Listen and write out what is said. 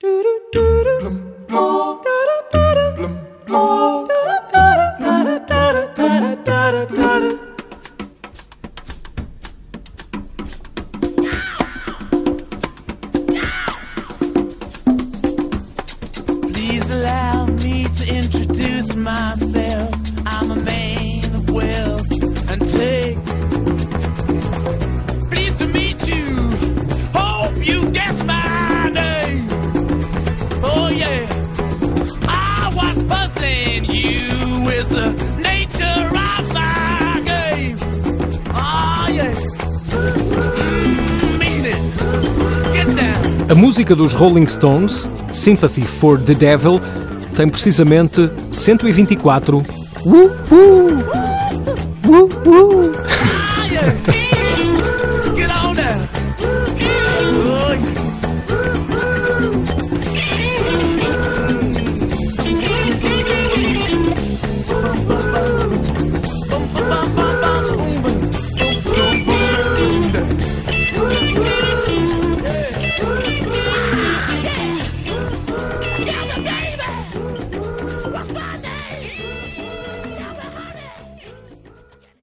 Please allow A música dos Rolling Stones, Sympathy for the Devil, tem precisamente 124 uh, uh, uh, uh.